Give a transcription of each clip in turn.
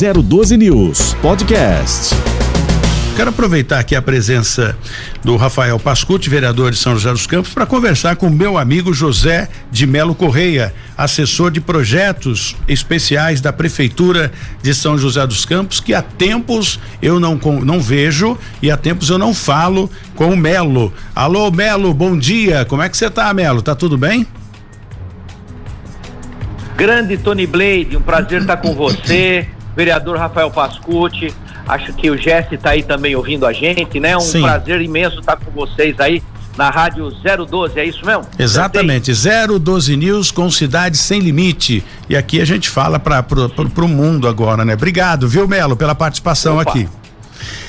012 News Podcast. Quero aproveitar aqui a presença do Rafael Pascucci, vereador de São José dos Campos, para conversar com meu amigo José de Melo Correia, assessor de projetos especiais da Prefeitura de São José dos Campos, que há tempos eu não, não vejo e há tempos eu não falo com o Melo. Alô, Melo, bom dia. Como é que você está, Melo? Tá tudo bem? Grande Tony Blade, um prazer estar com você, vereador Rafael Pascucci. Acho que o Jesse está aí também ouvindo a gente, né? Um Sim. prazer imenso estar com vocês aí na rádio 012, é isso mesmo? Exatamente, 012 News com cidade sem limite. E aqui a gente fala para o mundo agora, né? Obrigado, viu, Melo, pela participação Opa. aqui.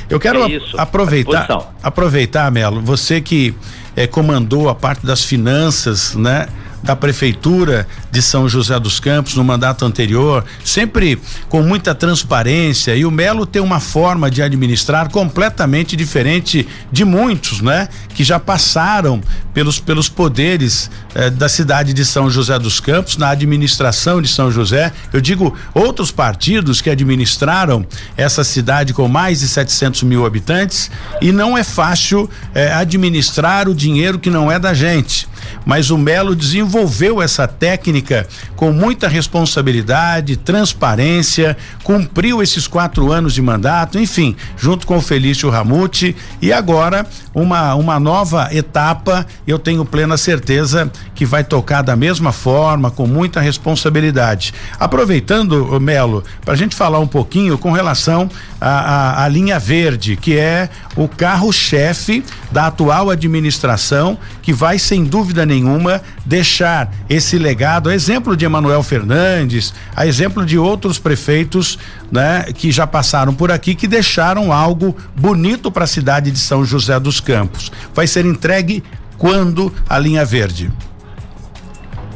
Eu quero é aproveitar, aproveitar, Melo, você que é, comandou a parte das finanças, né? Da prefeitura de São José dos Campos no mandato anterior, sempre com muita transparência e o Melo tem uma forma de administrar completamente diferente de muitos, né? Que já passaram pelos pelos poderes eh, da cidade de São José dos Campos na administração de São José. Eu digo outros partidos que administraram essa cidade com mais de 700 mil habitantes e não é fácil eh, administrar o dinheiro que não é da gente mas o Melo desenvolveu essa técnica com muita responsabilidade, transparência, cumpriu esses quatro anos de mandato, enfim, junto com o Felício Ramute e agora uma, uma nova etapa, eu tenho plena certeza que vai tocar da mesma forma, com muita responsabilidade. Aproveitando, Melo, para a gente falar um pouquinho com relação à linha verde, que é o carro-chefe da atual administração, que vai, sem dúvida nenhuma, deixar esse legado, a exemplo de Emanuel Fernandes, a exemplo de outros prefeitos, né, que já passaram por aqui, que deixaram algo bonito para a cidade de São José dos Campos. Vai ser entregue quando a linha verde?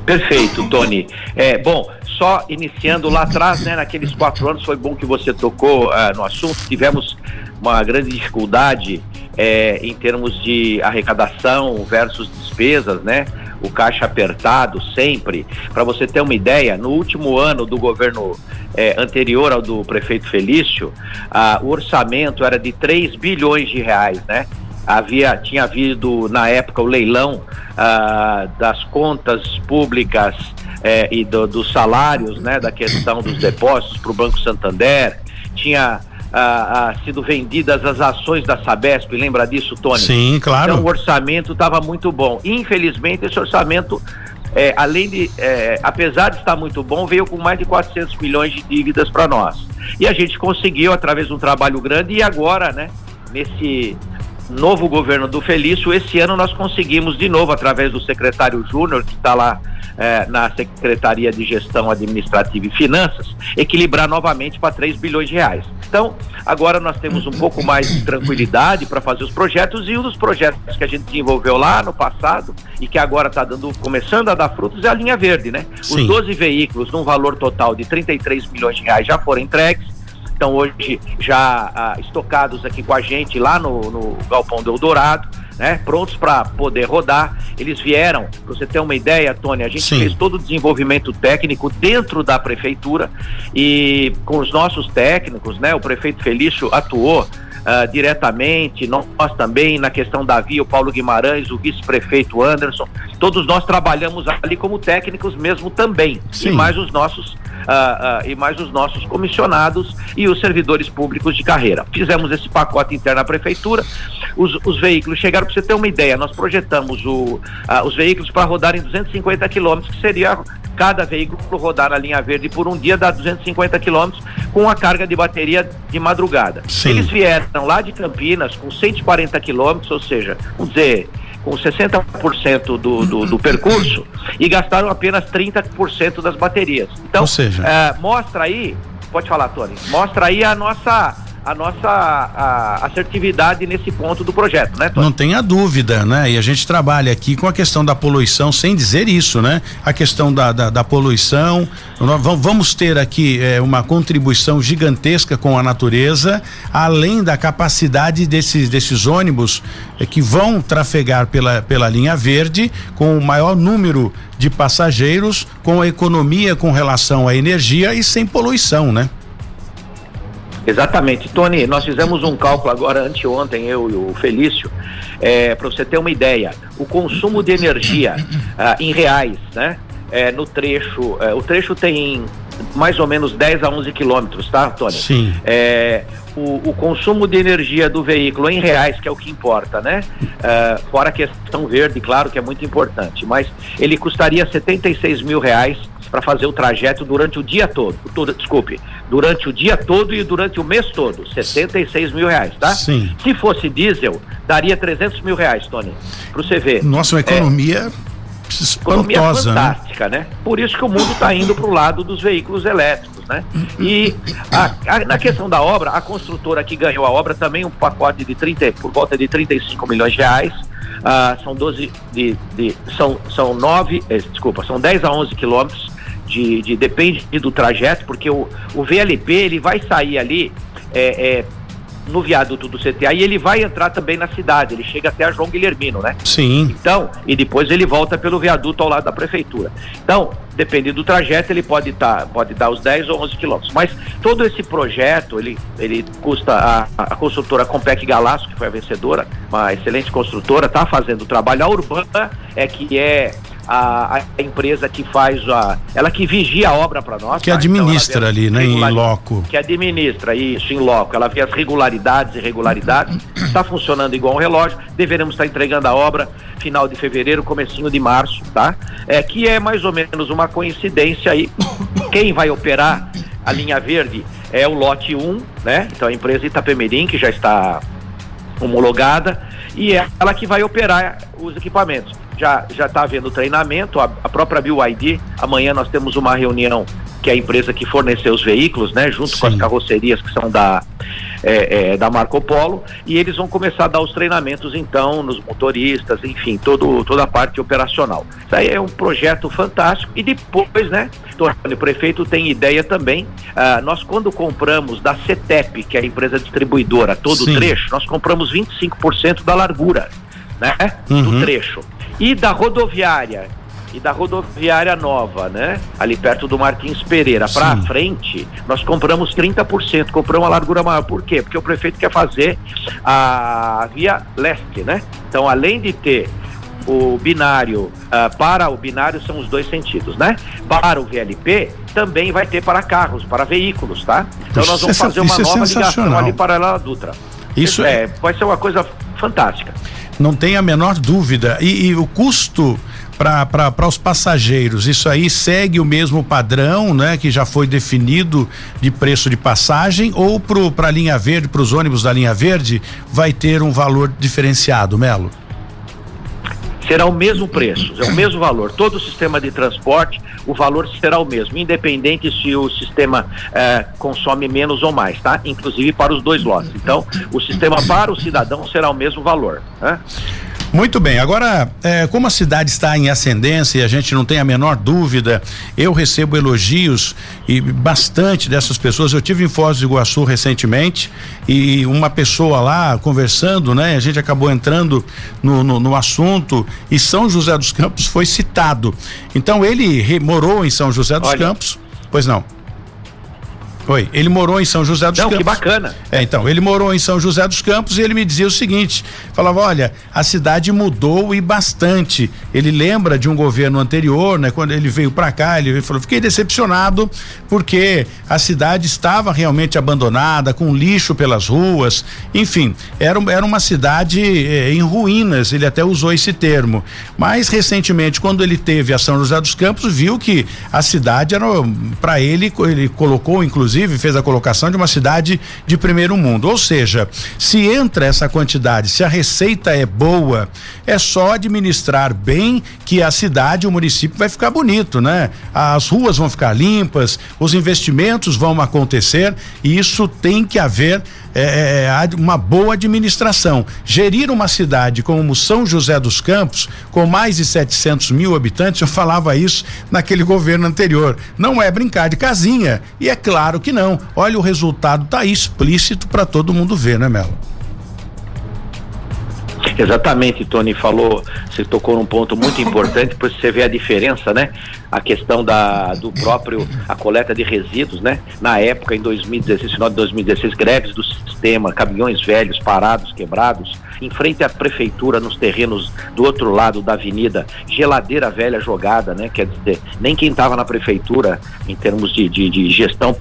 Perfeito, Tony. É, bom, só iniciando lá atrás, né, naqueles quatro anos, foi bom que você tocou uh, no assunto. Tivemos uma grande dificuldade é, em termos de arrecadação versus despesas, né? O caixa apertado sempre. Para você ter uma ideia, no último ano do governo é, anterior ao do prefeito Felício, ah, o orçamento era de 3 bilhões de reais, né? havia tinha havido na época o leilão ah, das contas públicas eh, e do, dos salários, né, da questão dos depósitos para o Banco Santander, tinha ah, ah, sido vendidas as ações da Sabesp, lembra disso, Tony? Sim, claro. Então o orçamento estava muito bom. Infelizmente esse orçamento é, além de, é, apesar de estar muito bom, veio com mais de 400 milhões de dívidas para nós. E a gente conseguiu, através de um trabalho grande, e agora, né, nesse novo governo do Felício, esse ano nós conseguimos de novo, através do secretário Júnior, que está lá é, na Secretaria de Gestão Administrativa e Finanças, equilibrar novamente para 3 bilhões de reais. Então, agora nós temos um pouco mais de tranquilidade para fazer os projetos e um dos projetos que a gente desenvolveu lá no passado e que agora está dando, começando a dar frutos é a linha verde, né? Sim. Os 12 veículos, num valor total de 33 milhões de reais, já foram entregues estão hoje já ah, estocados aqui com a gente lá no, no Galpão do Eldorado, né? Prontos para poder rodar. Eles vieram, para você ter uma ideia, Tony, a gente Sim. fez todo o desenvolvimento técnico dentro da prefeitura e com os nossos técnicos, né? O prefeito Felício atuou uh, diretamente, nós também na questão da via, o Paulo Guimarães, o vice-prefeito Anderson, todos nós trabalhamos ali como técnicos mesmo também, Sim. e mais os nossos uh, uh, e mais os nossos comissionados e os servidores públicos de carreira. Fizemos esse pacote interno à prefeitura, os, os veículos chegaram, para você ter uma ideia, nós projetamos o, os veículos para rodar em 250 quilômetros, que seria cada veículo rodar na linha verde por um dia dá 250 quilômetros com a carga de bateria de madrugada. Sim. Eles vieram lá de Campinas com 140 quilômetros, ou seja, vamos dizer, com 60% do, do, do, percurso e gastaram apenas 30% das baterias. Então, ou seja... É, mostra aí, pode falar, Tony, mostra aí a nossa a nossa a, assertividade nesse ponto do projeto, né? Tony? Não tenha dúvida, né? E a gente trabalha aqui com a questão da poluição, sem dizer isso, né? A questão da, da, da poluição, nós vamos ter aqui é, uma contribuição gigantesca com a natureza, além da capacidade desses, desses ônibus é, que vão trafegar pela, pela linha verde com o maior número de passageiros, com a economia com relação à energia e sem poluição, né? Exatamente. Tony, nós fizemos um cálculo agora anteontem, eu e o Felício, é, para você ter uma ideia. O consumo de energia ah, em reais, né? É, no trecho, é, o trecho tem mais ou menos 10 a 11 quilômetros, tá, Tony? Sim. É, o, o, consumo de energia do veículo em reais, que é o que importa, né? Uh, fora a questão verde, claro que é muito importante, mas ele custaria 76 mil reais para fazer o trajeto durante o dia todo. todo. Desculpe, durante o dia todo e durante o mês todo. 76 mil reais, tá? Sim. Se fosse diesel, daria 300 mil reais, Tony, para você ver. Nossa, uma economia. É, Economia né? fantástica, né? Por isso que o mundo está indo para o lado dos veículos elétricos, né? E a, a, na questão da obra, a construtora que ganhou a obra também um pacote de 30, por volta de 35 milhões de reais. Ah, são 12 de, de, são são 9, eh, desculpa, são 10 a 11 quilômetros de, de depende do trajeto, porque o, o VLP ele vai sair ali é, é, no viaduto do CTA e ele vai entrar também na cidade, ele chega até a João Guilhermino, né? Sim. Então, e depois ele volta pelo viaduto ao lado da prefeitura. Então, dependendo do trajeto, ele pode tá, pode dar os 10 ou 11 quilômetros. Mas todo esse projeto, ele, ele custa, a, a construtora Compec Galaço, que foi a vencedora, uma excelente construtora, está fazendo o trabalho. A Urbana é que é a, a, empresa que faz a. Ela que vigia a obra para nós. Que tá? administra então ali, né? Em loco. Que administra isso, em loco. Ela vê as regularidades e irregularidades. Está funcionando igual um relógio. Deveremos estar entregando a obra final de fevereiro, comecinho de março, tá? É, que é mais ou menos uma coincidência aí. Quem vai operar a linha verde é o lote 1, né? Então a empresa Itapemirim, que já está homologada, e é ela que vai operar os equipamentos já já está havendo treinamento, a, a própria BYD, amanhã nós temos uma reunião que é a empresa que forneceu os veículos, né, junto Sim. com as carrocerias que são da é, é, da Marco Polo, e eles vão começar a dar os treinamentos então nos motoristas, enfim, todo, toda a parte operacional. Isso aí é um projeto fantástico e depois, né, o prefeito tem ideia também, ah, nós quando compramos da CETEP, que é a empresa distribuidora, todo Sim. o trecho, nós compramos 25% da largura, né, uhum. do trecho. E da rodoviária, e da rodoviária nova, né? Ali perto do Martins Pereira, para frente, nós compramos 30%, compramos uma largura maior. Por quê? Porque o prefeito quer fazer a via leste, né? Então, além de ter o binário, uh, para o binário são os dois sentidos, né? Para o VLP também vai ter para carros, para veículos, tá? Então nós vamos fazer uma é nova ligação ali para a Dutra. Isso é, é, vai ser uma coisa fantástica. Não tem a menor dúvida. E, e o custo para os passageiros, isso aí segue o mesmo padrão, né, que já foi definido de preço de passagem, ou para a linha verde, para os ônibus da linha verde, vai ter um valor diferenciado, Melo? Será o mesmo preço, é o mesmo valor. Todo o sistema de transporte, o valor será o mesmo, independente se o sistema eh, consome menos ou mais, tá? Inclusive para os dois lotes. Então, o sistema para o cidadão será o mesmo valor. Né? Muito bem, agora, é, como a cidade está em ascendência e a gente não tem a menor dúvida, eu recebo elogios e bastante dessas pessoas. Eu tive em Foz do Iguaçu recentemente e uma pessoa lá conversando, né? A gente acabou entrando no, no, no assunto e São José dos Campos foi citado. Então ele morou em São José dos Olha. Campos. Pois não. Oi, ele morou em São José dos Não, Campos. que bacana. É, então, ele morou em São José dos Campos e ele me dizia o seguinte: falava, olha, a cidade mudou e bastante. Ele lembra de um governo anterior, né? Quando ele veio para cá, ele falou, fiquei decepcionado porque a cidade estava realmente abandonada, com lixo pelas ruas, enfim, era, era uma cidade eh, em ruínas, ele até usou esse termo. Mas recentemente, quando ele teve a São José dos Campos, viu que a cidade era, para ele, ele colocou inclusive inclusive, fez a colocação de uma cidade de primeiro mundo. Ou seja, se entra essa quantidade, se a receita é boa, é só administrar bem que a cidade, o município vai ficar bonito, né? As ruas vão ficar limpas, os investimentos vão acontecer e isso tem que haver é, é, é uma boa administração. Gerir uma cidade como São José dos Campos, com mais de 700 mil habitantes, eu falava isso naquele governo anterior. Não é brincar de casinha. E é claro que não. Olha, o resultado tá explícito para todo mundo ver, né, Melo? Exatamente, Tony falou, você tocou num ponto muito importante, pois você vê a diferença, né? A questão da, do próprio, a coleta de resíduos, né? Na época, em 2016, final de 2016, greves do sistema, caminhões velhos parados, quebrados, em frente à prefeitura, nos terrenos do outro lado da avenida, geladeira velha jogada, né? Quer dizer, nem quem estava na prefeitura, em termos de, de, de gestão,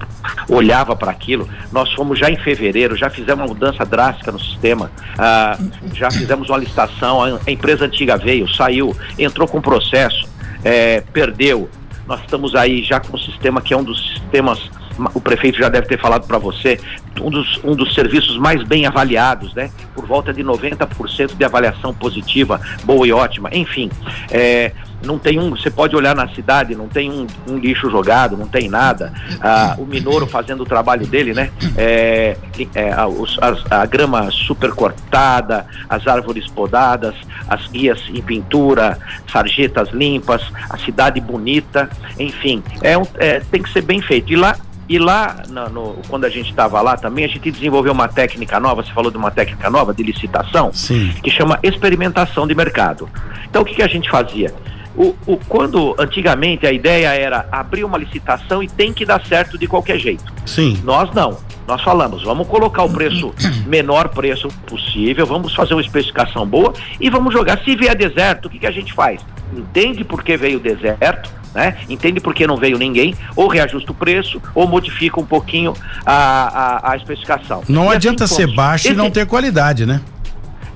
olhava para aquilo. Nós fomos já em fevereiro, já fizemos uma mudança drástica no sistema, ah, já fizemos uma licitação, a empresa antiga veio, saiu, entrou com processo, é, perdeu. Nós estamos aí já com um sistema que é um dos sistemas o prefeito já deve ter falado para você, um dos, um dos serviços mais bem avaliados, né? Por volta de 90% de avaliação positiva, boa e ótima. Enfim, é, não tem um, você pode olhar na cidade, não tem um, um lixo jogado, não tem nada. Ah, o Minoro fazendo o trabalho dele, né? É, é, a, as, a grama super cortada, as árvores podadas, as guias em pintura, sarjetas limpas, a cidade bonita, enfim, é, um, é tem que ser bem feito. E lá e lá, no, no, quando a gente estava lá também, a gente desenvolveu uma técnica nova, você falou de uma técnica nova de licitação, Sim. que chama experimentação de mercado. Então o que, que a gente fazia? O, o, quando antigamente a ideia era abrir uma licitação e tem que dar certo de qualquer jeito. Sim. Nós não. Nós falamos, vamos colocar o preço, menor preço possível, vamos fazer uma especificação boa e vamos jogar. Se vier deserto, o que, que a gente faz? Entende por que veio deserto, né? Entende por que não veio ninguém, ou reajusta o preço, ou modifica um pouquinho a, a, a especificação. Não e adianta assim, ser baixo Esse... e não ter qualidade, né?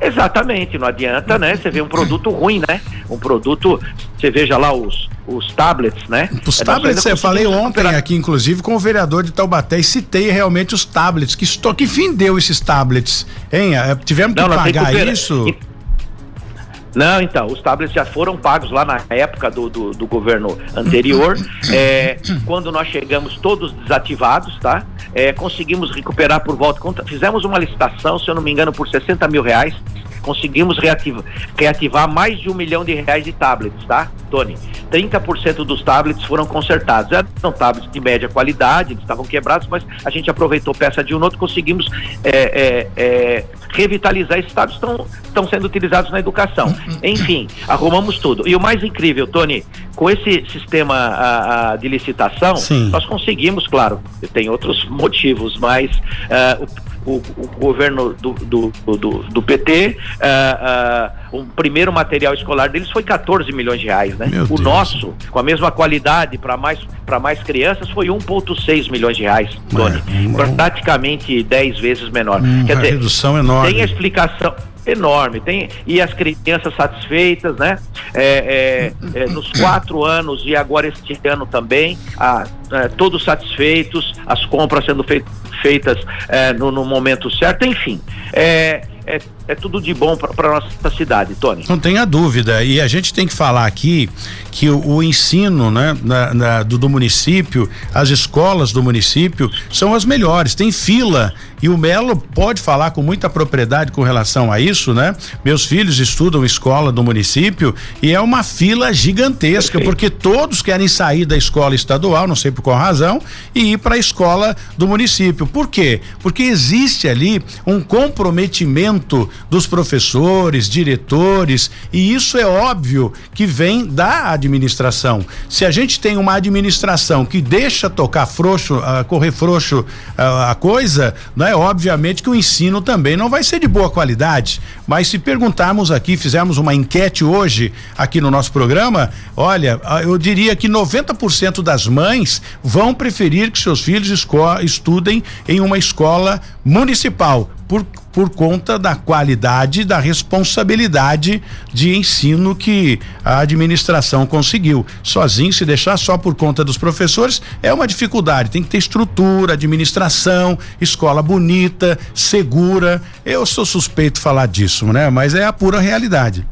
Exatamente, não adianta, né? Você vê um produto ruim, né? Um produto, você veja lá os, os tablets, né? Os é, tablets, eu falei ontem aqui, inclusive, com o vereador de Taubaté e citei realmente os tablets. Que, estou, que fim deu esses tablets? Hein? É, tivemos que não, pagar isso? Não, então, os tablets já foram pagos lá na época do, do, do governo anterior. É, quando nós chegamos todos desativados, tá? É, conseguimos recuperar por volta. Fizemos uma licitação, se eu não me engano, por 60 mil reais conseguimos reativar, reativar mais de um milhão de reais de tablets, tá, Tony? 30% dos tablets foram consertados. Eram tablets de média qualidade, eles estavam quebrados, mas a gente aproveitou peça de um outro, conseguimos é, é, é, revitalizar esses tablets, estão, estão sendo utilizados na educação. Enfim, arrumamos tudo. E o mais incrível, Tony, com esse sistema a, a, de licitação, Sim. nós conseguimos, claro, tem outros motivos, mas uh, o, o, governo do, do, do, do PT, uh, uh, o primeiro material escolar deles foi 14 milhões de reais, né? Meu o Deus. nosso, com a mesma qualidade para mais, mais crianças, foi 1,6 milhões de reais, Tony. É, praticamente 10 vezes menor. Hum, Quer dizer, redução enorme. Tem a explicação enorme. Tem, e as crianças satisfeitas, né? É, é, é, nos quatro anos e agora este ano também, a, é, todos satisfeitos, as compras sendo feitas é, no, no, momento certo, enfim. É, é, tudo de bom para nossa cidade, Tony. Não tenha dúvida. E a gente tem que falar aqui que o, o ensino né, na, na, do, do, município, as escolas do município são as melhores. Tem fila e o Melo pode falar com muita propriedade com relação a isso, né? Meus filhos estudam escola do município e é uma fila gigantesca Perfeito. porque todos querem sair da escola estadual, não sei por qual razão, e ir para a escola do município. Por quê? Porque existe ali um comprometimento dos professores, diretores, e isso é óbvio que vem da administração. Se a gente tem uma administração que deixa tocar frouxo, uh, correr frouxo uh, a coisa, né? Obviamente que o ensino também não vai ser de boa qualidade, mas se perguntarmos aqui, fizermos uma enquete hoje aqui no nosso programa, olha, ah, eu diria que 90% das mães vão preferir que seus filhos estudem em uma escola municipal, por, por conta da qualidade, da responsabilidade de ensino que a administração conseguiu. Sozinho, se deixar só por conta dos professores, é uma dificuldade. Tem que ter estrutura, administração, escola bonita, segura. Eu sou suspeito falar disso, né? Mas é a pura realidade.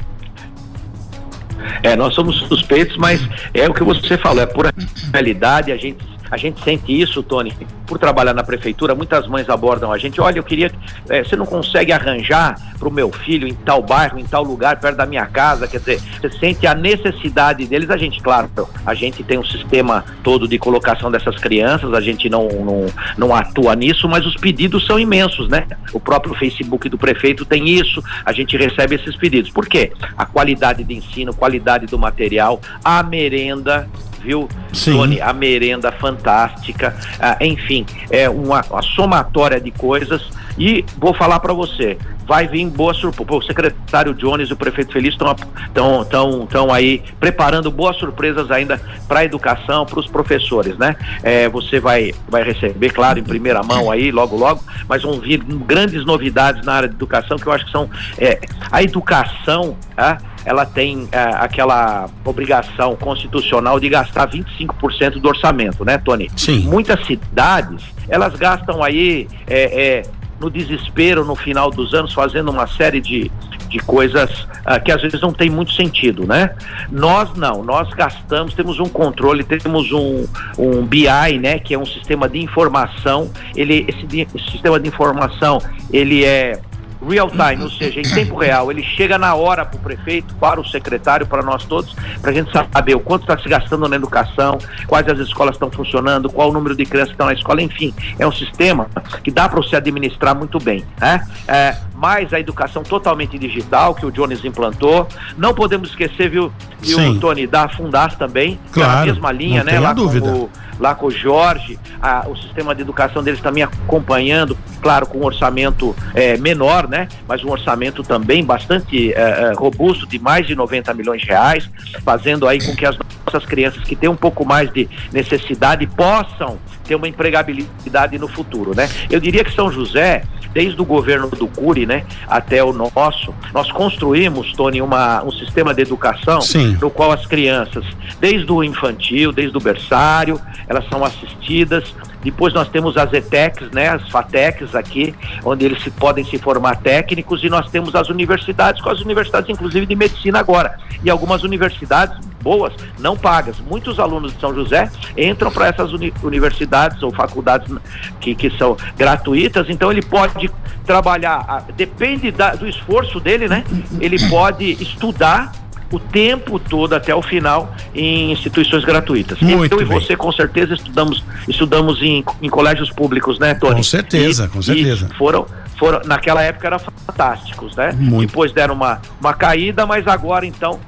É, nós somos suspeitos, mas é o que você falou, é pura realidade, a gente a gente sente isso, Tony, por trabalhar na prefeitura, muitas mães abordam a gente, olha, eu queria, é, você não consegue arranjar para o meu filho em tal bairro, em tal lugar, perto da minha casa, quer dizer, você sente a necessidade deles, a gente, claro, a gente tem um sistema todo de colocação dessas crianças, a gente não, não, não atua nisso, mas os pedidos são imensos, né? O próprio Facebook do prefeito tem isso, a gente recebe esses pedidos. Por quê? A qualidade de ensino, qualidade do material, a merenda, viu, Sim. Tony? A merenda fantástica, ah, enfim, é uma, uma somatória de coisas e vou falar para você, vai vir boa surpresa. O secretário Jones e o prefeito Feliz estão tão, tão, tão aí preparando boas surpresas ainda para a educação, para os professores, né? É, você vai, vai receber, claro, em primeira mão aí, logo, logo, mas vão vir grandes novidades na área de educação que eu acho que são é, a educação, tá? ela tem é, aquela obrigação constitucional de gastar 25% do orçamento, né, Tony? Sim. Muitas cidades, elas gastam aí é, é, no desespero no final dos anos, fazendo uma série de, de coisas uh, que às vezes não tem muito sentido, né? Nós não, nós gastamos, temos um controle, temos um, um BI, né, que é um sistema de informação. Ele, esse, esse sistema de informação, ele é real time, ou seja, em tempo real. Ele chega na hora para o prefeito, para o secretário, para nós todos, para a gente saber o quanto está se gastando na educação, quais as escolas estão funcionando, qual o número de crianças que estão na escola, enfim, é um sistema que dá para você administrar muito bem. Né? É, mais a educação totalmente digital que o Jones implantou. Não podemos esquecer, viu, viu Tony, da Fundas também, claro, que é a mesma linha, né? Lá dúvida. Com o, lá com o Jorge, a, o sistema de educação deles também acompanhando, claro, com um orçamento é, menor, né? Mas um orçamento também bastante é, é robusto, de mais de 90 milhões de reais, fazendo aí com que as nossas crianças que têm um pouco mais de necessidade possam ter uma empregabilidade no futuro, né? Eu diria que São José, desde o governo do Cury, né, até o nosso, nós construímos, Tony, uma, um sistema de educação Sim. no qual as crianças, desde o infantil, desde o berçário, elas são assistidas. Depois nós temos as ETECs, né, as FATECs aqui, onde eles se, podem se formar técnicos, e nós temos as universidades, com as universidades inclusive de medicina agora. E algumas universidades boas, não pagas. Muitos alunos de São José entram para essas uni universidades ou faculdades que, que são gratuitas, então ele pode trabalhar, depende da, do esforço dele, né? Ele pode estudar o tempo todo até o final em instituições gratuitas. Muito eu e você com certeza estudamos estudamos em, em colégios públicos, né, Tony? Com certeza, e, com certeza. foram foram naquela época eram fantásticos, né? Muito. Depois deram uma uma caída, mas agora então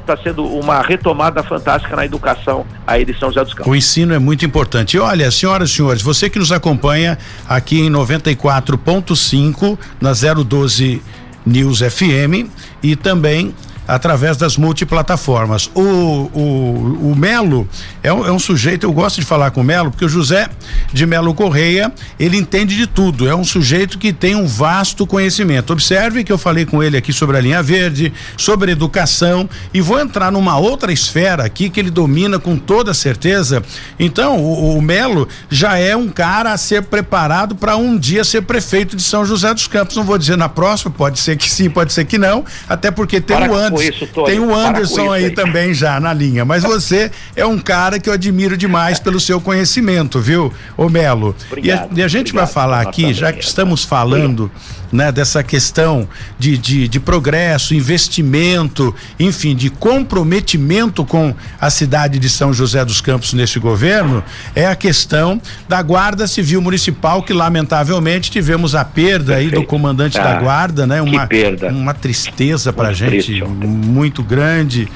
está sendo uma retomada fantástica na educação aí de São José dos Campos. O ensino é muito importante. Olha, senhoras e senhores, você que nos acompanha aqui em 94.5 na 012 News FM e também através das multiplataformas. O, o, o Melo é um, é um sujeito, eu gosto de falar com o Melo, porque o José de Melo Correia, ele entende de tudo, é um sujeito que tem um vasto conhecimento. Observe que eu falei com ele aqui sobre a linha verde, sobre educação, e vou entrar numa outra esfera aqui que ele domina com toda certeza. Então, o, o Melo já é um cara a ser preparado para um dia ser prefeito de São José dos Campos. Não vou dizer na próxima, pode ser que sim, pode ser que não, até porque tem o Anderson isso, Tony. Tem o Anderson aí, aí também já na linha, mas você é um cara que eu admiro demais pelo seu conhecimento, viu, ô Melo? Obrigado, e, a, e a gente obrigado, vai falar aqui, já que estamos falando né, dessa questão de, de, de progresso, investimento, enfim, de comprometimento com a cidade de São José dos Campos neste governo, é a questão da Guarda Civil Municipal, que lamentavelmente tivemos a perda Perfeito. aí do comandante ah, da Guarda, né? Uma, perda. uma tristeza pra gente, triste, muito grande.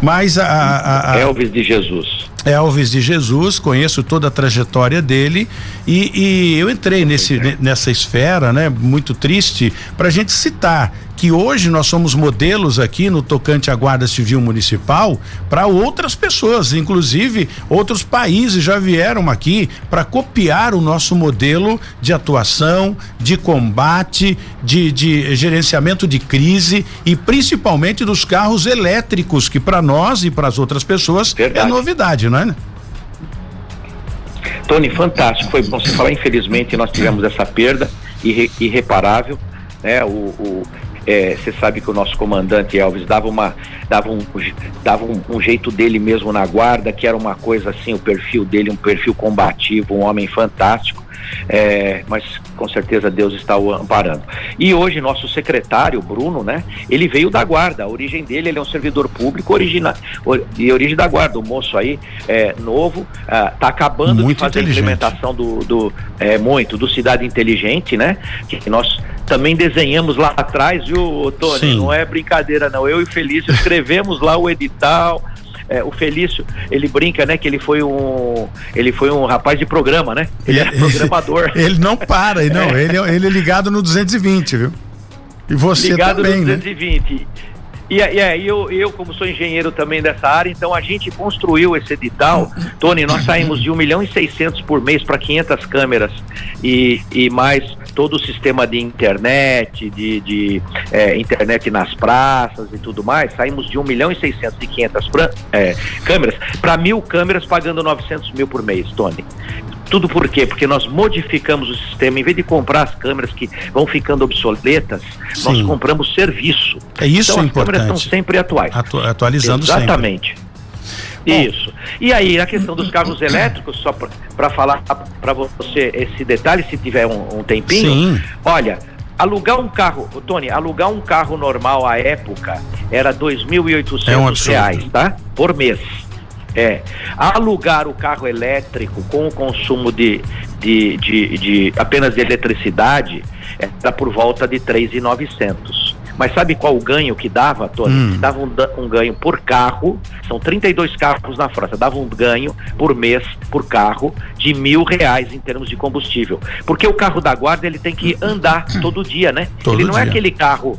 Mas a, a, a, Elvis de Jesus. Elvis de Jesus, conheço toda a trajetória dele e, e eu entrei nesse, nessa esfera, né? Muito triste, para a gente citar que hoje nós somos modelos aqui no tocante à Guarda Civil Municipal para outras pessoas, inclusive outros países já vieram aqui para copiar o nosso modelo de atuação, de combate, de, de gerenciamento de crise e principalmente dos carros elétricos, que para nós e para as outras pessoas é Verdade. é novidade, não é? Tony, fantástico. Foi bom você falar. Infelizmente, nós tivemos essa perda irre, irreparável. Né? O, o, é, você sabe que o nosso comandante Elvis dava uma dava um dava um, um, jeito dele mesmo na guarda que era uma coisa assim o perfil dele um perfil combativo um homem fantástico é, mas com certeza Deus está o amparando. E hoje nosso secretário, Bruno, né? Ele veio da guarda, a origem dele, ele é um servidor público origina, de origem da guarda, o moço aí é, novo, está ah, acabando muito de fazer a implementação do, do é, muito, do Cidade Inteligente, né? Que nós também desenhamos lá atrás, viu, Tony? Sim. Não é brincadeira, não. Eu e Felício escrevemos lá o edital, é, o Felício, ele brinca, né, que ele foi um, ele foi um rapaz de programa, né? Ele é programador. ele não para, não, é. ele, ele é ligado no 220, viu? E você ligado também, no 220. Né? E, aí eu, eu, como sou engenheiro também dessa área, então a gente construiu esse edital. Tony, nós saímos de 1 milhão e 600 por mês para 500 câmeras e, e mais todo o sistema de internet, de, de é, internet nas praças e tudo mais. Saímos de 1 milhão e 600 e 500 pra, é, câmeras para mil câmeras pagando 900 mil por mês, Tony. Tudo por quê? Porque nós modificamos o sistema. Em vez de comprar as câmeras que vão ficando obsoletas, Sim. nós compramos serviço. É isso então, é importante. As câmeras estão sempre atuais. Atu atualizando Exatamente. Sempre. Isso. E aí, a questão dos carros elétricos, só para falar para você esse detalhe, se tiver um, um tempinho. Sim. Olha, alugar um carro, Tony, alugar um carro normal à época era R$ 2.800 é um reais, tá? Por mês. É. Alugar o carro elétrico com o consumo de, de, de, de apenas de eletricidade era é, por volta de 3,900. Mas sabe qual o ganho que dava, Tony? Hum. Dava um, um, ganho por carro, são 32 carros na França, dava um ganho por mês, por carro, de mil reais em termos de combustível. Porque o carro da guarda ele tem que andar todo dia, né? Todo ele não é dia. é aquele carro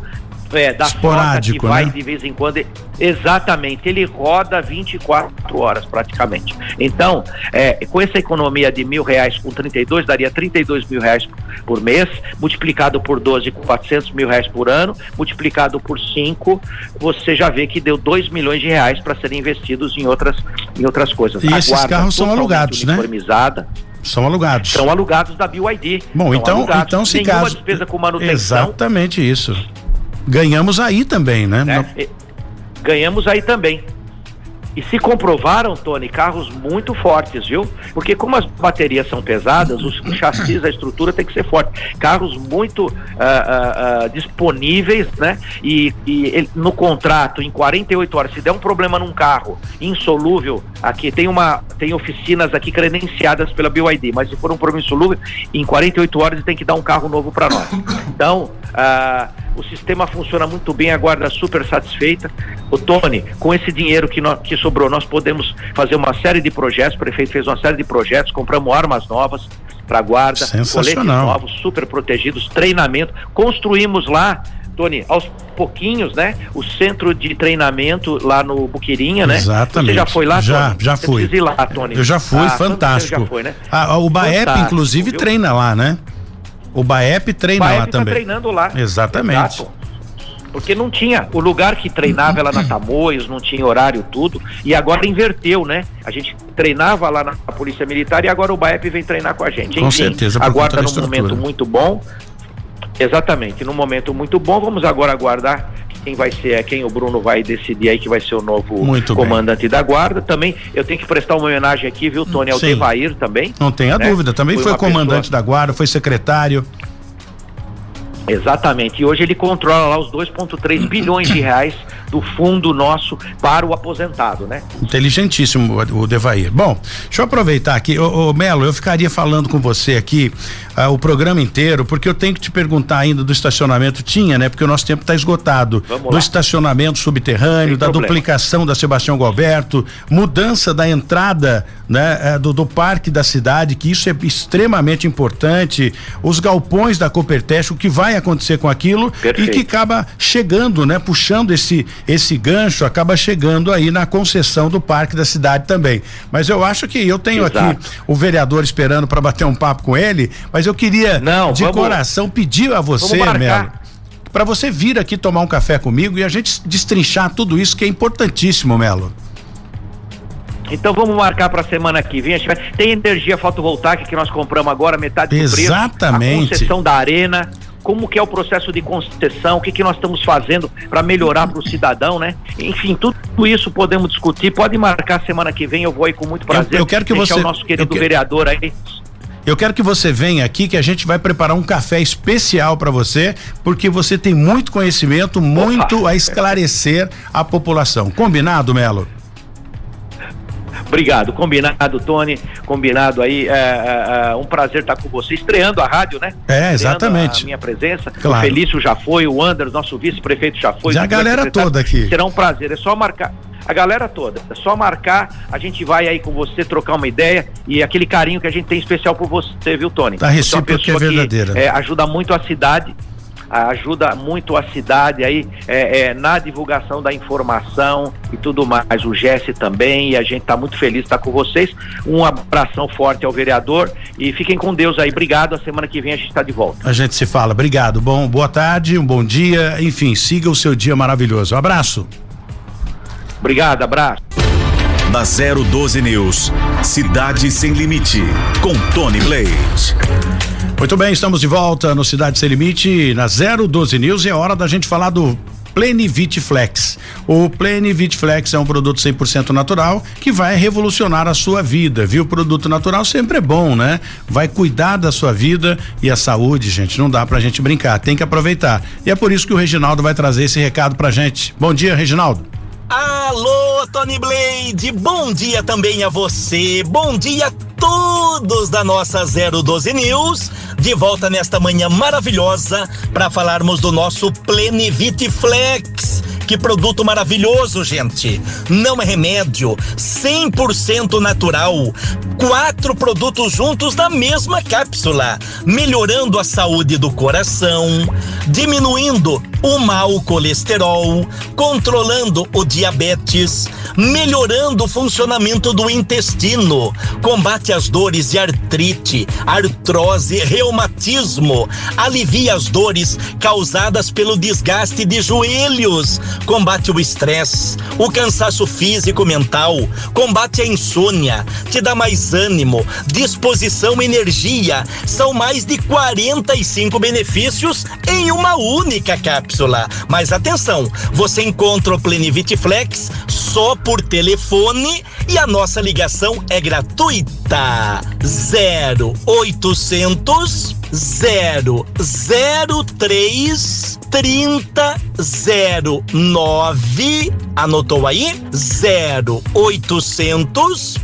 é, da Esporádico, que vai né? de vez em quando. Exatamente, ele roda 24 horas praticamente. Então, é, com essa economia de mil reais com 32, daria 32 mil reais por mês, multiplicado por 12, 400 mil reais por ano, multiplicado por 5, você já vê que deu 2 milhões de reais para serem investidos em outras, em outras coisas. E A esses carros são alugados, né? São alugados. São alugados da BYD. Bom, então, então se Nenhuma caso. despesa com manutenção. Exatamente isso. Ganhamos aí também, né? É, ganhamos aí também. E se comprovaram, Tony, carros muito fortes, viu? Porque como as baterias são pesadas, os chassis, a estrutura tem que ser forte. Carros muito uh, uh, uh, disponíveis, né? E, e no contrato, em 48 horas, se der um problema num carro insolúvel, aqui tem uma tem oficinas aqui credenciadas pela BYD, mas se for um problema insolúvel, em 48 horas tem que dar um carro novo para nós. Então, uh, o sistema funciona muito bem, a guarda super satisfeita. O Tony, com esse dinheiro que, nós, que sobrou, nós podemos fazer uma série de projetos. O prefeito fez uma série de projetos, compramos armas novas para a guarda, coletes novos, super protegidos, treinamento. Construímos lá, Tony, aos pouquinhos, né? O centro de treinamento lá no Buquirinha, né? Exatamente. Você já foi lá, Já, Tony? já fui. Ir lá, Tony. Eu já fui, ah, fantástico. Já foi, né? ah, o Baep, fantástico, inclusive, viu? treina lá, né? O Baep treina Baep lá tá também. treinando lá. Exatamente. Exato. Porque não tinha, o lugar que treinava ela na Tamoios, não tinha horário, tudo, e agora inverteu, né? A gente treinava lá na Polícia Militar e agora o BAEP vem treinar com a gente. Com Enfim, certeza, aguarda num momento muito bom. Exatamente, num momento muito bom, vamos agora aguardar quem vai ser, é quem o Bruno vai decidir aí que vai ser o novo Muito comandante bem. da guarda. Também eu tenho que prestar uma homenagem aqui, viu, Tony, ao Sim. Devair também. Não tenha né? dúvida, também foi, foi comandante pessoa... da guarda, foi secretário. Exatamente. E hoje ele controla lá os 2,3 bilhões de reais do fundo nosso para o aposentado, né? Inteligentíssimo o Devair. Bom, deixa eu aproveitar aqui. Ô, ô Melo, eu ficaria falando com você aqui uh, o programa inteiro, porque eu tenho que te perguntar ainda do estacionamento. Tinha, né? Porque o nosso tempo está esgotado. Vamos do lá. estacionamento subterrâneo, Sem da problema. duplicação da Sebastião Galberto, mudança da entrada né, eh, do, do parque da cidade, que isso é extremamente importante. Os galpões da Coperteste, o que vai acontecer com aquilo Perfeito. e que acaba chegando, né? Puxando esse esse gancho acaba chegando aí na concessão do parque da cidade também. Mas eu acho que eu tenho Exato. aqui o vereador esperando para bater um papo com ele, mas eu queria Não, de vamos, coração pedir a você, Melo, para você vir aqui tomar um café comigo e a gente destrinchar tudo isso que é importantíssimo, Melo. Então vamos marcar para a semana que vem. Tem energia fotovoltaica que nós compramos agora, metade do Exatamente. preço. Exatamente. A concessão da arena como que é o processo de concessão, o que, que nós estamos fazendo para melhorar para o cidadão, né? Enfim, tudo isso podemos discutir. Pode marcar semana que vem, eu vou aí com muito prazer. Eu, eu quero que você, o nosso querido vereador aí. Eu quero que você venha aqui que a gente vai preparar um café especial para você, porque você tem muito conhecimento, muito Opa. a esclarecer a população. Combinado, Melo? Obrigado, combinado, Tony, combinado aí, é, é, é, um prazer estar com você, estreando a rádio, né? É, exatamente. A minha presença, claro. o Felício já foi, o Anders, nosso vice-prefeito já foi. Já a galera toda aqui. Será um prazer, é só marcar, a galera toda. É só marcar, a gente vai aí com você trocar uma ideia e aquele carinho que a gente tem especial por você, viu, Tony? Tá recíproco é verdadeira. Que, é, ajuda muito a cidade ajuda muito a cidade aí é, é, na divulgação da informação e tudo mais. O Jesse também, e a gente está muito feliz de estar com vocês. Um abração forte ao vereador e fiquem com Deus aí. Obrigado. A semana que vem a gente está de volta. A gente se fala. Obrigado. Bom, boa tarde, um bom dia. Enfim, siga o seu dia maravilhoso. Um abraço. Obrigado, abraço. Na 012 News, Cidade Sem Limite, com Tony Blade. Muito bem, estamos de volta no Cidade Sem Limite, na 012 News, e é hora da gente falar do Plenivit Flex. O Plenivit Flex é um produto 100% natural que vai revolucionar a sua vida, viu? O produto natural sempre é bom, né? Vai cuidar da sua vida e a saúde, gente, não dá pra gente brincar, tem que aproveitar. E é por isso que o Reginaldo vai trazer esse recado pra gente. Bom dia, Reginaldo. Alô, Tony Blade, bom dia também a você, bom dia a todos da nossa 012 News, de volta nesta manhã maravilhosa para falarmos do nosso Plenivit Flex que produto maravilhoso, gente! Não é remédio, 100% natural. Quatro produtos juntos na mesma cápsula, melhorando a saúde do coração, diminuindo o mau colesterol, controlando o diabetes, melhorando o funcionamento do intestino, combate as dores de artrite, artrose, reumatismo, alivia as dores causadas pelo desgaste de joelhos, combate o estresse, o cansaço físico mental, combate a insônia, te dá mais ânimo, disposição, energia. São mais de 45 benefícios em uma única cápsula. Mas atenção, você encontra o Plenivit Flex só por telefone e a nossa ligação é gratuita. 0800 003 3009 anotou aí? 0800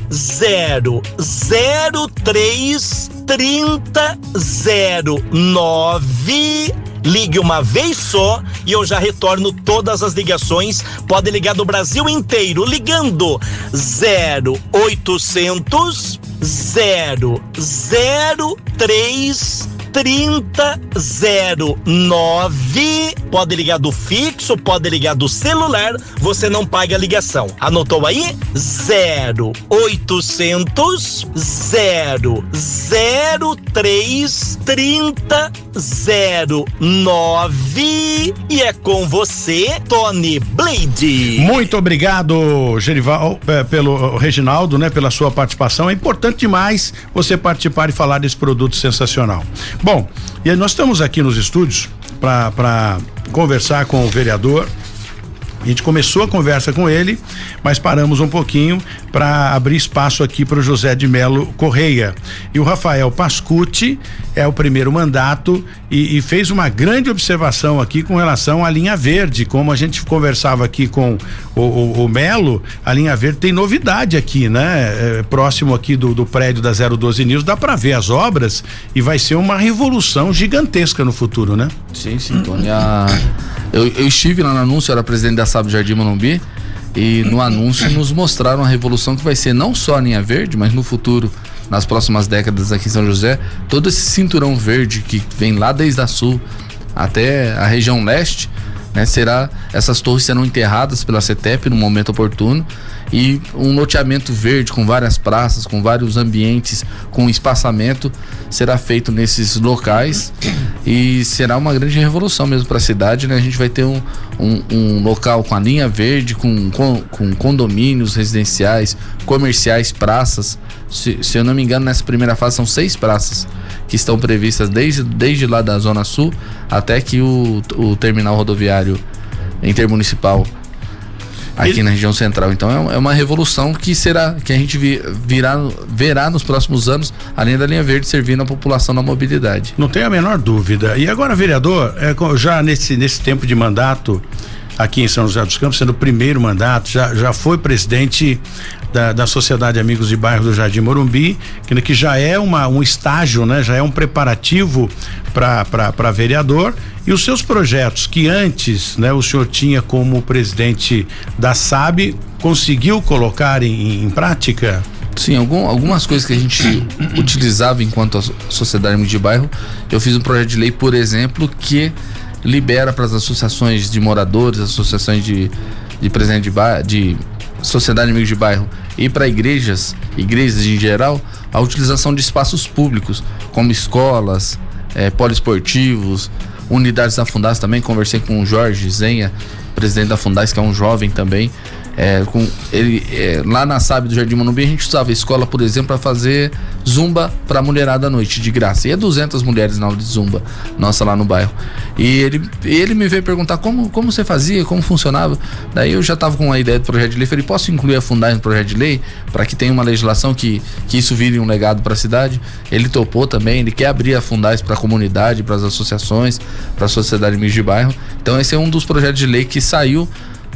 003 3009 Ligue uma vez só e eu já retorno todas as ligações. Pode ligar do Brasil inteiro ligando 0800 003 3009. Pode ligar do fixo, pode ligar do celular, você não paga a ligação. Anotou aí? 0800 003 3009 e é com você, Tony Blade. Muito obrigado, Gerival, é, pelo Reginaldo, né, pela sua participação. É importante demais você participar e falar desse produto sensacional. Bom, e nós estamos aqui nos estúdios para conversar com o vereador a gente começou a conversa com ele, mas paramos um pouquinho para abrir espaço aqui para o José de Melo Correia. E o Rafael Pascucci é o primeiro mandato e, e, fez uma grande observação aqui com relação à linha verde. Como a gente conversava aqui com o, o, o Melo, a linha verde tem novidade aqui, né? É, próximo aqui do, do prédio da 012 News, dá para ver as obras e vai ser uma revolução gigantesca no futuro, né? Sim, sim, Tony. Eu, eu estive lá no anúncio, era presidente da Sábio Jardim Monumbi, e no anúncio nos mostraram a revolução que vai ser não só a linha verde, mas no futuro, nas próximas décadas aqui em São José, todo esse cinturão verde que vem lá desde a sul até a região leste, né, será essas torres serão enterradas pela CETEP no momento oportuno e um loteamento verde com várias praças, com vários ambientes, com espaçamento será feito nesses locais e será uma grande revolução mesmo para a cidade, né? A gente vai ter um, um, um, local com a linha verde, com, com, com condomínios residenciais, comerciais, praças. Se, se, eu não me engano, nessa primeira fase são seis praças que estão previstas desde, desde lá da Zona Sul até que o, o terminal rodoviário intermunicipal aqui Ele... na região central. Então é, é uma revolução que será que a gente virá, verá nos próximos anos, além da linha verde servindo a população na mobilidade. Não tem a menor dúvida. E agora, vereador, é, já nesse, nesse tempo de mandato aqui em São José dos Campos, sendo o primeiro mandato, já, já foi presidente da, da Sociedade Amigos de Bairro do Jardim Morumbi, que, que já é uma, um estágio, né? Já é um preparativo para vereador e os seus projetos que antes, né, o senhor tinha como presidente da SAB, conseguiu colocar em, em prática? Sim, algum, algumas coisas que a gente utilizava enquanto sociedade de bairro. Eu fiz um projeto de lei, por exemplo, que libera para as associações de moradores, associações de, de presidente de, de sociedade amigos de bairro e para igrejas, igrejas em geral, a utilização de espaços públicos, como escolas, é, poliesportivos, unidades da Fundaz também. Conversei com o Jorge Zenha, presidente da Fundaz, que é um jovem também. É, com ele é, lá na SAB do Jardim Manumbi a gente usava a escola, por exemplo, para fazer zumba para mulherada à noite de graça. E é 200 mulheres na aula de zumba nossa lá no bairro. E ele, ele me veio perguntar como, como você fazia, como funcionava. Daí eu já estava com a ideia do projeto de lei, falei, posso incluir a Fundai no projeto de lei para que tenha uma legislação que, que isso vire um legado para a cidade. Ele topou também, ele quer abrir a Fundais para a comunidade, para as associações, para a sociedade de bairro. Então esse é um dos projetos de lei que saiu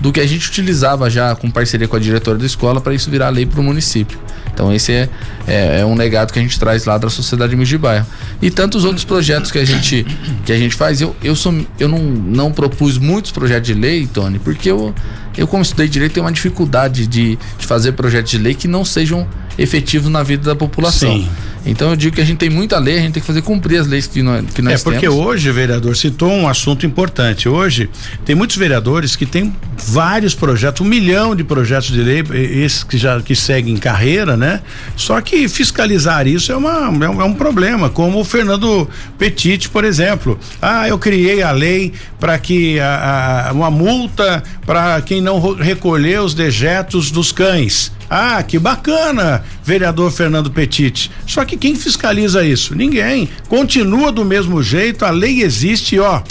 do que a gente utilizava já com parceria com a diretora da escola para isso virar lei para o município. Então esse é, é, é, um legado que a gente traz lá da Sociedade de Bairro. E tantos outros projetos que a gente, que a gente faz. Eu, eu, sou, eu não, não propus muitos projetos de lei, Tony, porque eu, eu como estudei direito, tenho uma dificuldade de, de fazer projetos de lei que não sejam efetivos na vida da população. Sim. Então eu digo que a gente tem muita lei, a gente tem que fazer cumprir as leis que nós, que nós temos. É porque temos. hoje, vereador, citou um assunto importante. Hoje tem muitos vereadores que têm vários projetos, um milhão de projetos de lei, esses que já que seguem carreira, né? Só que fiscalizar isso é, uma, é, um, é um problema, como o Fernando Petit, por exemplo. Ah, eu criei a lei para que a, a, uma multa para quem não recolher os dejetos dos cães. Ah, que bacana, vereador Fernando Petit. Só que quem fiscaliza isso? Ninguém. Continua do mesmo jeito, a lei existe, ó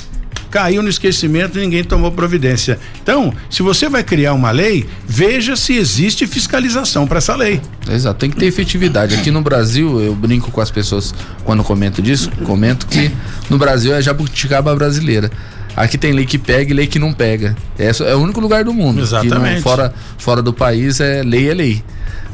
caiu no esquecimento e ninguém tomou providência. Então, se você vai criar uma lei, veja se existe fiscalização para essa lei. Exato, tem que ter efetividade. Aqui no Brasil, eu brinco com as pessoas quando comento disso, comento que no Brasil é jabuticaba brasileira. Aqui tem lei que pega e lei que não pega. É, é o único lugar do mundo. Exatamente. Não, fora, fora do país é lei é lei.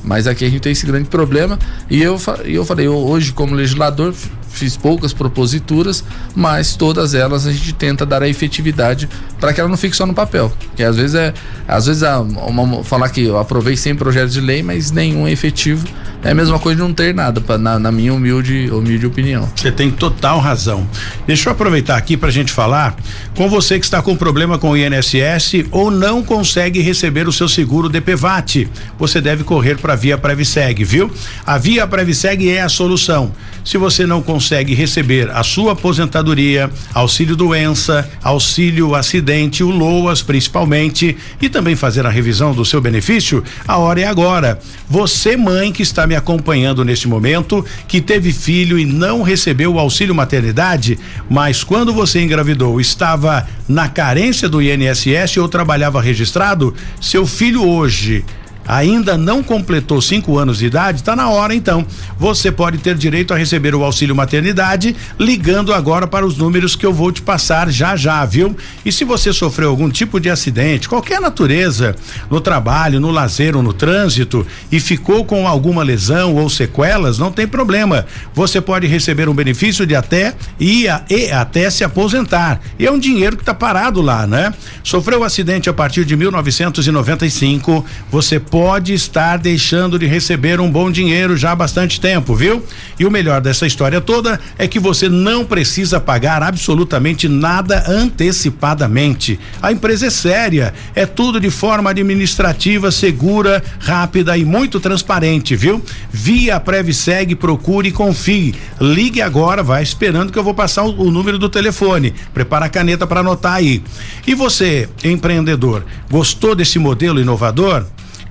Mas aqui a gente tem esse grande problema. E eu, eu falei, eu, hoje, como legislador, fiz poucas proposituras, mas todas elas a gente tenta dar a efetividade para que ela não fique só no papel. Que às vezes é. Às vezes é uma, falar que eu aprovei 100 projetos de lei, mas nenhum é efetivo. É a mesma coisa de não ter nada, pra, na, na minha humilde, humilde opinião. Você tem total razão. Deixa eu aproveitar aqui para a gente falar com você que está com problema com o INSS ou não consegue receber o seu seguro DPVAT. Você deve correr para a Via Previseg, viu? A Via Previseg é a solução. Se você não consegue receber a sua aposentadoria, auxílio doença, auxílio acidente, o LOAS principalmente, e também fazer a revisão do seu benefício, a hora é agora. Você, mãe que está me acompanhando neste momento, que teve filho e não recebeu o auxílio maternidade, mas quando você engravidou estava na carência do INSS ou trabalhava registrado, seu filho hoje ainda não completou cinco anos de idade, está na hora então. Você pode ter direito a receber o auxílio maternidade ligando agora para os números que eu vou te passar já já, viu? E se você sofreu algum tipo de acidente, qualquer natureza, no trabalho, no lazer ou no trânsito e ficou com alguma lesão ou sequelas, não tem problema. Você pode receber um benefício de até e, a, e até se aposentar. E é um dinheiro que está parado lá, né? Sofreu um acidente a partir de 1995, você pode pode estar deixando de receber um bom dinheiro já há bastante tempo, viu? E o melhor dessa história toda é que você não precisa pagar absolutamente nada antecipadamente. A empresa é séria, é tudo de forma administrativa, segura, rápida e muito transparente, viu? Via Previseg, procure e confie. Ligue agora, vai esperando que eu vou passar o número do telefone. Prepara a caneta para anotar aí. E você, empreendedor, gostou desse modelo inovador?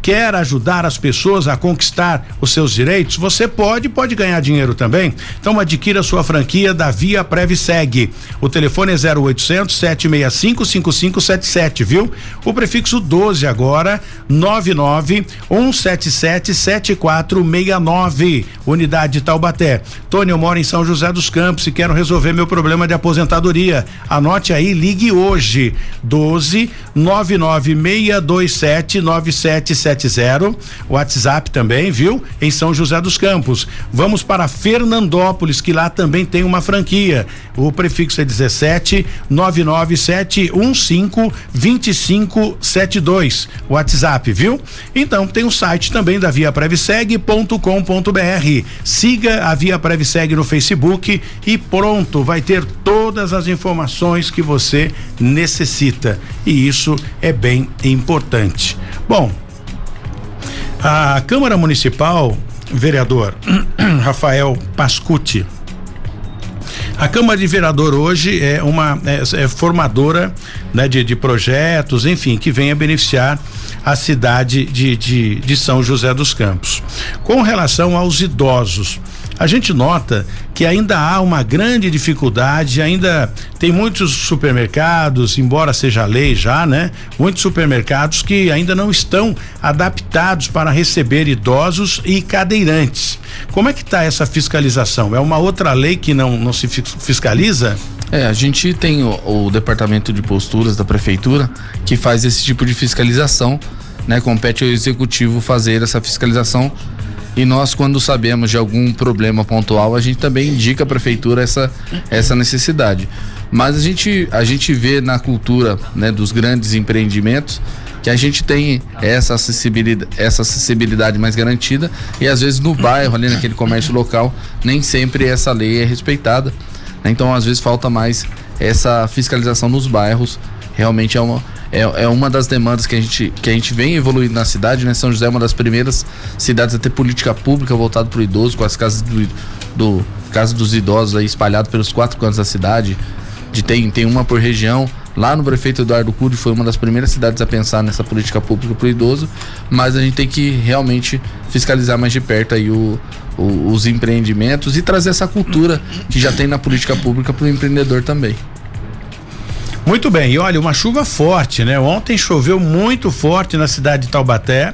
Quer ajudar as pessoas a conquistar os seus direitos, você pode pode ganhar dinheiro também. Então adquira sua franquia da Via Previseg. O telefone é 0800 765 5577, viu? O prefixo 12 agora 99 177 7469. Unidade Taubaté. Tony, eu moro em São José dos Campos e quero resolver meu problema de aposentadoria. Anote aí, ligue hoje 12 99627 9777 3270, WhatsApp também, viu? Em São José dos Campos. Vamos para Fernandópolis, que lá também tem uma franquia. O prefixo é 17 99715 2572. WhatsApp, viu? Então tem o site também da Via Previseg.com.br. Siga a Via Previseg no Facebook e pronto, vai ter todas as informações que você necessita. E isso é bem importante. Bom, a Câmara Municipal, vereador Rafael Pascuti, a Câmara de Vereador hoje é uma é, é formadora né, de, de, projetos, enfim, que venha beneficiar a cidade de, de, de São José dos Campos. Com relação aos idosos, a gente nota que ainda há uma grande dificuldade, ainda tem muitos supermercados, embora seja lei já, né? Muitos supermercados que ainda não estão adaptados para receber idosos e cadeirantes. Como é que está essa fiscalização? É uma outra lei que não, não se fiscaliza? É, a gente tem o, o departamento de posturas da prefeitura que faz esse tipo de fiscalização, né? Compete ao executivo fazer essa fiscalização e nós, quando sabemos de algum problema pontual, a gente também indica à prefeitura essa, essa necessidade. Mas a gente, a gente vê na cultura né, dos grandes empreendimentos que a gente tem essa acessibilidade, essa acessibilidade mais garantida e às vezes no bairro, ali naquele comércio local, nem sempre essa lei é respeitada. Né? Então, às vezes, falta mais essa fiscalização nos bairros. Realmente é uma, é, é uma das demandas que a, gente, que a gente vem evoluindo na cidade, né? São José é uma das primeiras cidades a ter política pública voltada para o idoso, com as casas do, do casas dos idosos aí espalhado pelos quatro cantos da cidade. De tem, tem uma por região. Lá no prefeito Eduardo Cury foi uma das primeiras cidades a pensar nessa política pública para o idoso, mas a gente tem que realmente fiscalizar mais de perto aí o, o, os empreendimentos e trazer essa cultura que já tem na política pública para o empreendedor também. Muito bem, e olha, uma chuva forte, né? Ontem choveu muito forte na cidade de Taubaté,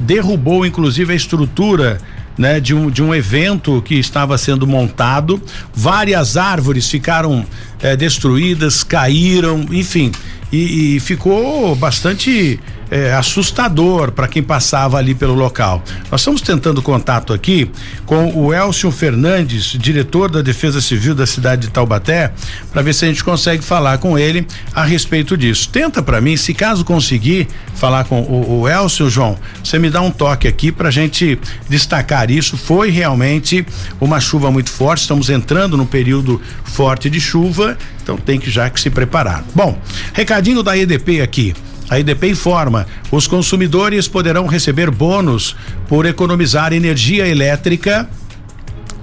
derrubou inclusive a estrutura né, de, um, de um evento que estava sendo montado. Várias árvores ficaram eh, destruídas, caíram, enfim, e, e ficou bastante é, assustador para quem passava ali pelo local. Nós estamos tentando contato aqui com o Elcio Fernandes, diretor da Defesa Civil da cidade de Taubaté, para ver se a gente consegue falar com ele a respeito disso. Tenta para mim, se caso conseguir falar com o, o Elcio, João, você me dá um toque aqui para a gente destacar isso. Foi realmente uma chuva muito forte, estamos entrando no período forte de chuva, então tem que já que se preparar. Bom, recadinho da EDP aqui. A IDP informa: os consumidores poderão receber bônus por economizar energia elétrica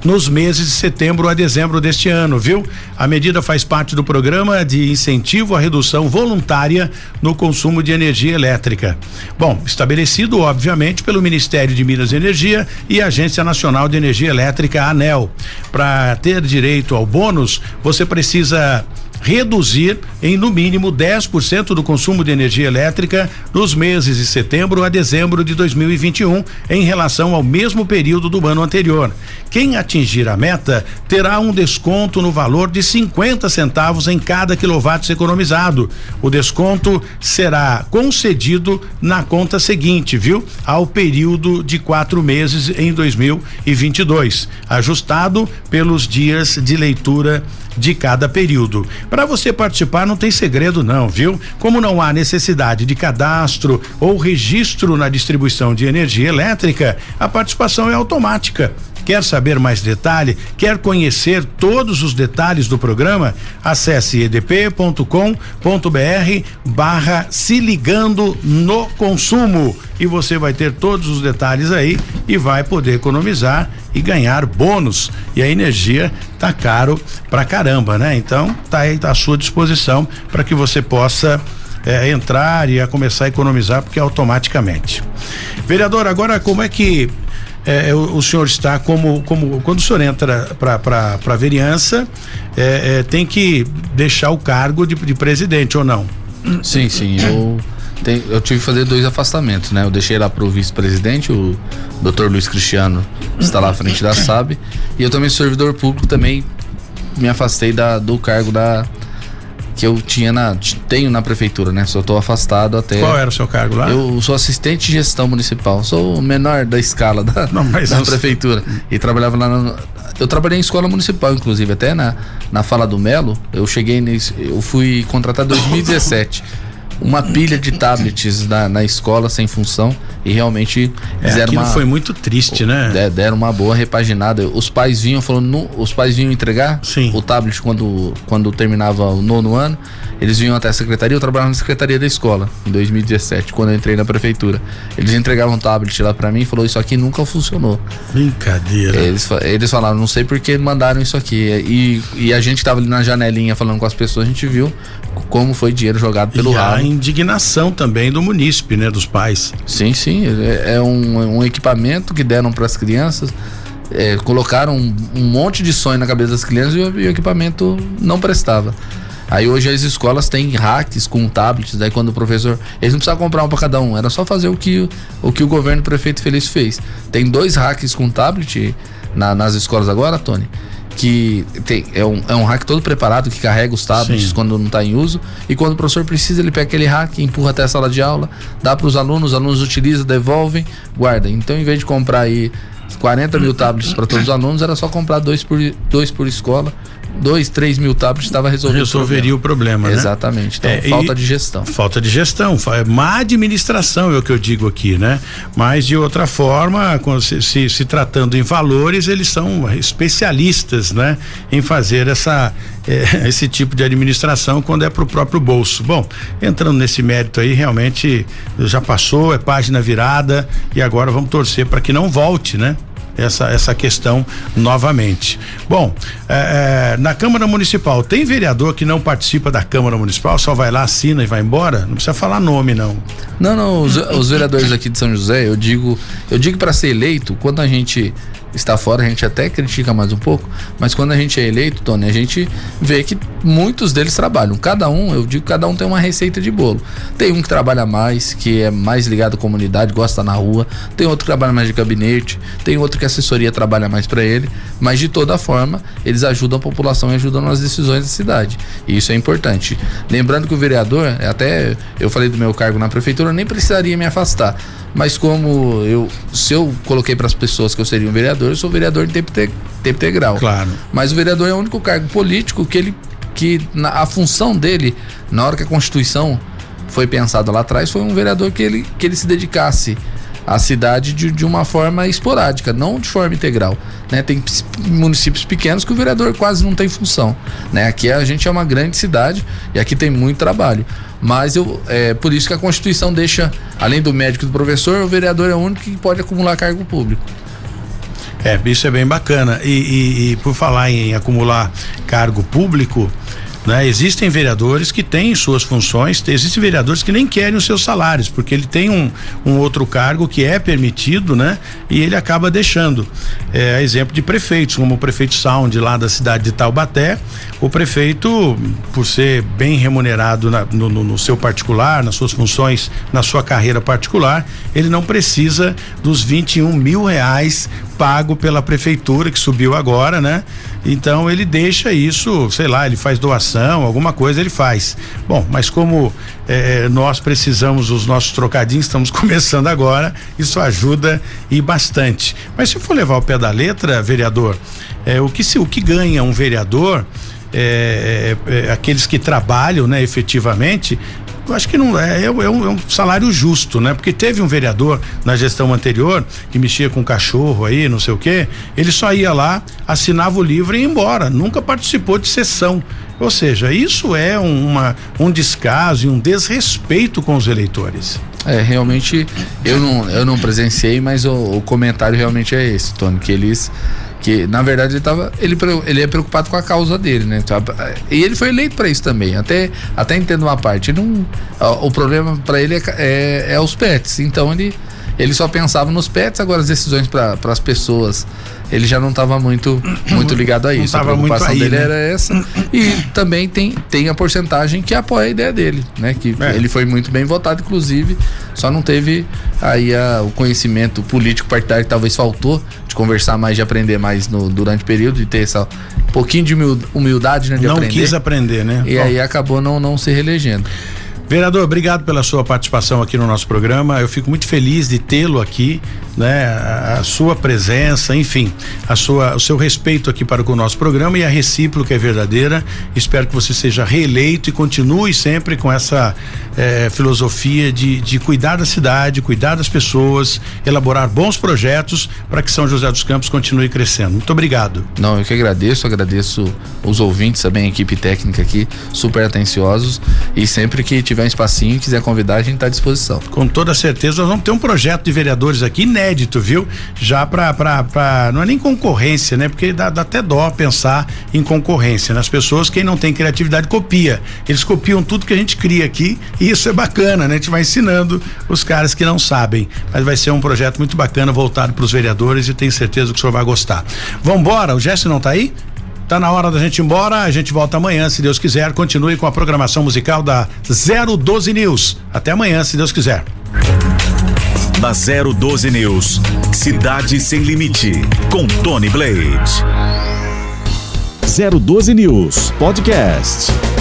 nos meses de setembro a dezembro deste ano, viu? A medida faz parte do programa de incentivo à redução voluntária no consumo de energia elétrica. Bom, estabelecido obviamente pelo Ministério de Minas e Energia e Agência Nacional de Energia Elétrica, ANEL. Para ter direito ao bônus, você precisa reduzir em no mínimo 10% do consumo de energia elétrica nos meses de setembro a dezembro de 2021 em relação ao mesmo período do ano anterior. Quem atingir a meta terá um desconto no valor de 50 centavos em cada quilowatt economizado. O desconto será concedido na conta seguinte, viu? Ao período de quatro meses em 2022, ajustado pelos dias de leitura de cada período. Para você participar não tem segredo não, viu? Como não há necessidade de cadastro ou registro na distribuição de energia elétrica, a participação é automática. Quer saber mais detalhe? Quer conhecer todos os detalhes do programa? Acesse edp.com.br barra se ligando no consumo e você vai ter todos os detalhes aí e vai poder economizar e ganhar bônus. E a energia tá caro pra caramba, né? Então tá aí tá à sua disposição para que você possa é, entrar e a começar a economizar porque automaticamente. Vereador, agora como é que é, o, o, senhor está como, como quando o senhor entra para a vereança, é, é, tem que deixar o cargo de, de presidente ou não? Sim, sim. Eu, tem, eu tive que fazer dois afastamentos, né? Eu deixei lá pro vice-presidente, o doutor Luiz Cristiano, está lá à frente da SAB, e eu também servidor público, também me afastei da, do cargo da, que eu tinha na tenho na prefeitura, né? Só estou afastado até. Qual era o seu cargo lá? Eu sou assistente de gestão municipal, sou o menor da escala da, Não, da prefeitura e trabalhava lá no, eu trabalhei em escola municipal, inclusive, até na, na fala do Melo, eu cheguei nesse, eu fui contratado em 2017 uma pilha de tablets na, na escola sem função e realmente é, fizeram uma foi muito triste, né? Deram uma boa repaginada. Os pais vinham falando, no, os pais vinham entregar Sim. o tablet quando quando terminava o nono ano. Eles vinham até a secretaria, eu trabalhava na secretaria da escola em 2017, quando eu entrei na prefeitura. Eles entregavam um tablet lá para mim e falou isso aqui nunca funcionou. Brincadeira. Eles, eles falaram, não sei por que mandaram isso aqui. E, e a gente tava ali na janelinha falando com as pessoas, a gente viu como foi dinheiro jogado pelo ralo. Indignação também do munícipe, né, dos pais. Sim, sim, é, é um, um equipamento que deram para as crianças. É, colocaram um, um, monte de sonho na cabeça das crianças e o, e o equipamento não prestava. Aí hoje as escolas têm hacks com tablets, daí quando o professor. Eles não precisavam comprar um para cada um, era só fazer o que o, que o governo prefeito Feliz fez. Tem dois hacks com tablet na, nas escolas agora, Tony, que tem, é, um, é um hack todo preparado que carrega os tablets Sim. quando não está em uso. E quando o professor precisa, ele pega aquele hack, empurra até a sala de aula, dá para os alunos, os alunos utilizam, devolvem, guardam. Então, em vez de comprar aí 40 mil tablets para todos os alunos, era só comprar dois por, dois por escola dois, três mil tablets estava resolvido. Resolveria o problema, o problema né? Exatamente. Então, é, falta de gestão. Falta de gestão, má administração é o que eu digo aqui, né? Mas de outra forma, se, se, se tratando em valores, eles são especialistas, né? Em fazer essa, é, esse tipo de administração quando é para o próprio bolso. Bom, entrando nesse mérito aí, realmente já passou, é página virada e agora vamos torcer para que não volte, né? Essa, essa questão novamente. Bom, é, é, na Câmara Municipal, tem vereador que não participa da Câmara Municipal, só vai lá, assina e vai embora? Não precisa falar nome, não. Não, não, os, os vereadores aqui de São José, eu digo, eu digo para ser eleito, quando a gente está fora, a gente até critica mais um pouco, mas quando a gente é eleito, Tony, a gente vê que muitos deles trabalham. Cada um, eu digo, cada um tem uma receita de bolo. Tem um que trabalha mais, que é mais ligado à comunidade, gosta na rua, tem outro que trabalha mais de gabinete, tem outro que a assessoria trabalha mais para ele, mas de toda forma, eles ajudam a população e ajudam nas decisões da cidade. E isso é importante. Lembrando que o vereador, até eu falei do meu cargo na prefeitura, eu nem precisaria me afastar mas como eu, se eu coloquei para as pessoas que eu seria um vereador, eu sou vereador de tempo, te, tempo integral. Claro. Mas o vereador é o único cargo político que ele, que na, a função dele, na hora que a Constituição foi pensada lá atrás, foi um vereador que ele, que ele se dedicasse à cidade de, de uma forma esporádica, não de forma integral. Né? Tem municípios pequenos que o vereador quase não tem função. Né? Aqui a gente é uma grande cidade e aqui tem muito trabalho. Mas eu, é por isso que a Constituição deixa, além do médico e do professor, o vereador é o único que pode acumular cargo público. É, isso é bem bacana. E, e, e por falar em acumular cargo público, né? Existem vereadores que têm suas funções, existem vereadores que nem querem os seus salários, porque ele tem um, um outro cargo que é permitido, né? E ele acaba deixando. É, exemplo de prefeitos, como o prefeito Sound lá da cidade de Taubaté, o prefeito, por ser bem remunerado na, no, no, seu particular, nas suas funções, na sua carreira particular, ele não precisa dos 21 mil reais pago pela prefeitura que subiu agora, né? Então ele deixa isso, sei lá, ele faz doação, alguma coisa ele faz. Bom, mas como é, nós precisamos os nossos trocadinhos, estamos começando agora, isso ajuda e bastante. Mas se for levar o pé da letra, vereador, é, o que se o que ganha um vereador é, é, é, aqueles que trabalham, né, efetivamente, eu acho que não é, é, é, um, é, um, salário justo, né? Porque teve um vereador na gestão anterior que mexia com cachorro aí, não sei o quê, ele só ia lá, assinava o livro e ia embora, nunca participou de sessão. Ou seja, isso é uma, um descaso e um desrespeito com os eleitores. É, realmente eu não, eu não presenciei, mas o, o comentário realmente é esse, Tony, que eles que na verdade ele tava ele, ele é preocupado com a causa dele, né? E ele foi eleito para isso também. Até até entendo uma parte. Não, o problema para ele é, é, é, os pets. Então ele ele só pensava nos pets, agora as decisões para as pessoas ele já não estava muito muito ligado a isso. a preocupação aí, dele né? era essa. E também tem, tem a porcentagem que apoia a ideia dele, né? Que é. ele foi muito bem votado, inclusive, só não teve aí a, o conhecimento político partidário que talvez faltou de conversar mais, de aprender mais no, durante o período, de ter essa um pouquinho de humildade, né? De não aprender. quis aprender, né? E Bom. aí acabou não, não se reelegendo. Vereador, obrigado pela sua participação aqui no nosso programa. Eu fico muito feliz de tê-lo aqui, né? A, sua presença, enfim, a sua, o seu respeito aqui para com o nosso programa e a recíproca é verdadeira. Espero que você seja reeleito e continue sempre com essa eh, filosofia de, de cuidar da cidade, cuidar das pessoas, elaborar bons projetos para que São José dos Campos continue crescendo. Muito obrigado. Não, eu que agradeço, agradeço os ouvintes também, a equipe técnica aqui, super atenciosos e sempre que tiver tiver um espacinho, quiser convidar, a gente está à disposição. Com toda certeza, nós vamos ter um projeto de vereadores aqui inédito, viu? Já para não é nem concorrência, né? Porque dá, dá, até dó pensar em concorrência. Nas pessoas, quem não tem criatividade copia. Eles copiam tudo que a gente cria aqui e isso é bacana, né? A gente vai ensinando os caras que não sabem. Mas vai ser um projeto muito bacana voltado para os vereadores e tenho certeza que o senhor vai gostar. Vambora, o Jesse não está aí? Tá na hora da gente ir embora. A gente volta amanhã, se Deus quiser. Continue com a programação musical da 012 News. Até amanhã, se Deus quiser. Da 012 News, Cidade Sem Limite, com Tony Blade. 012 News Podcast.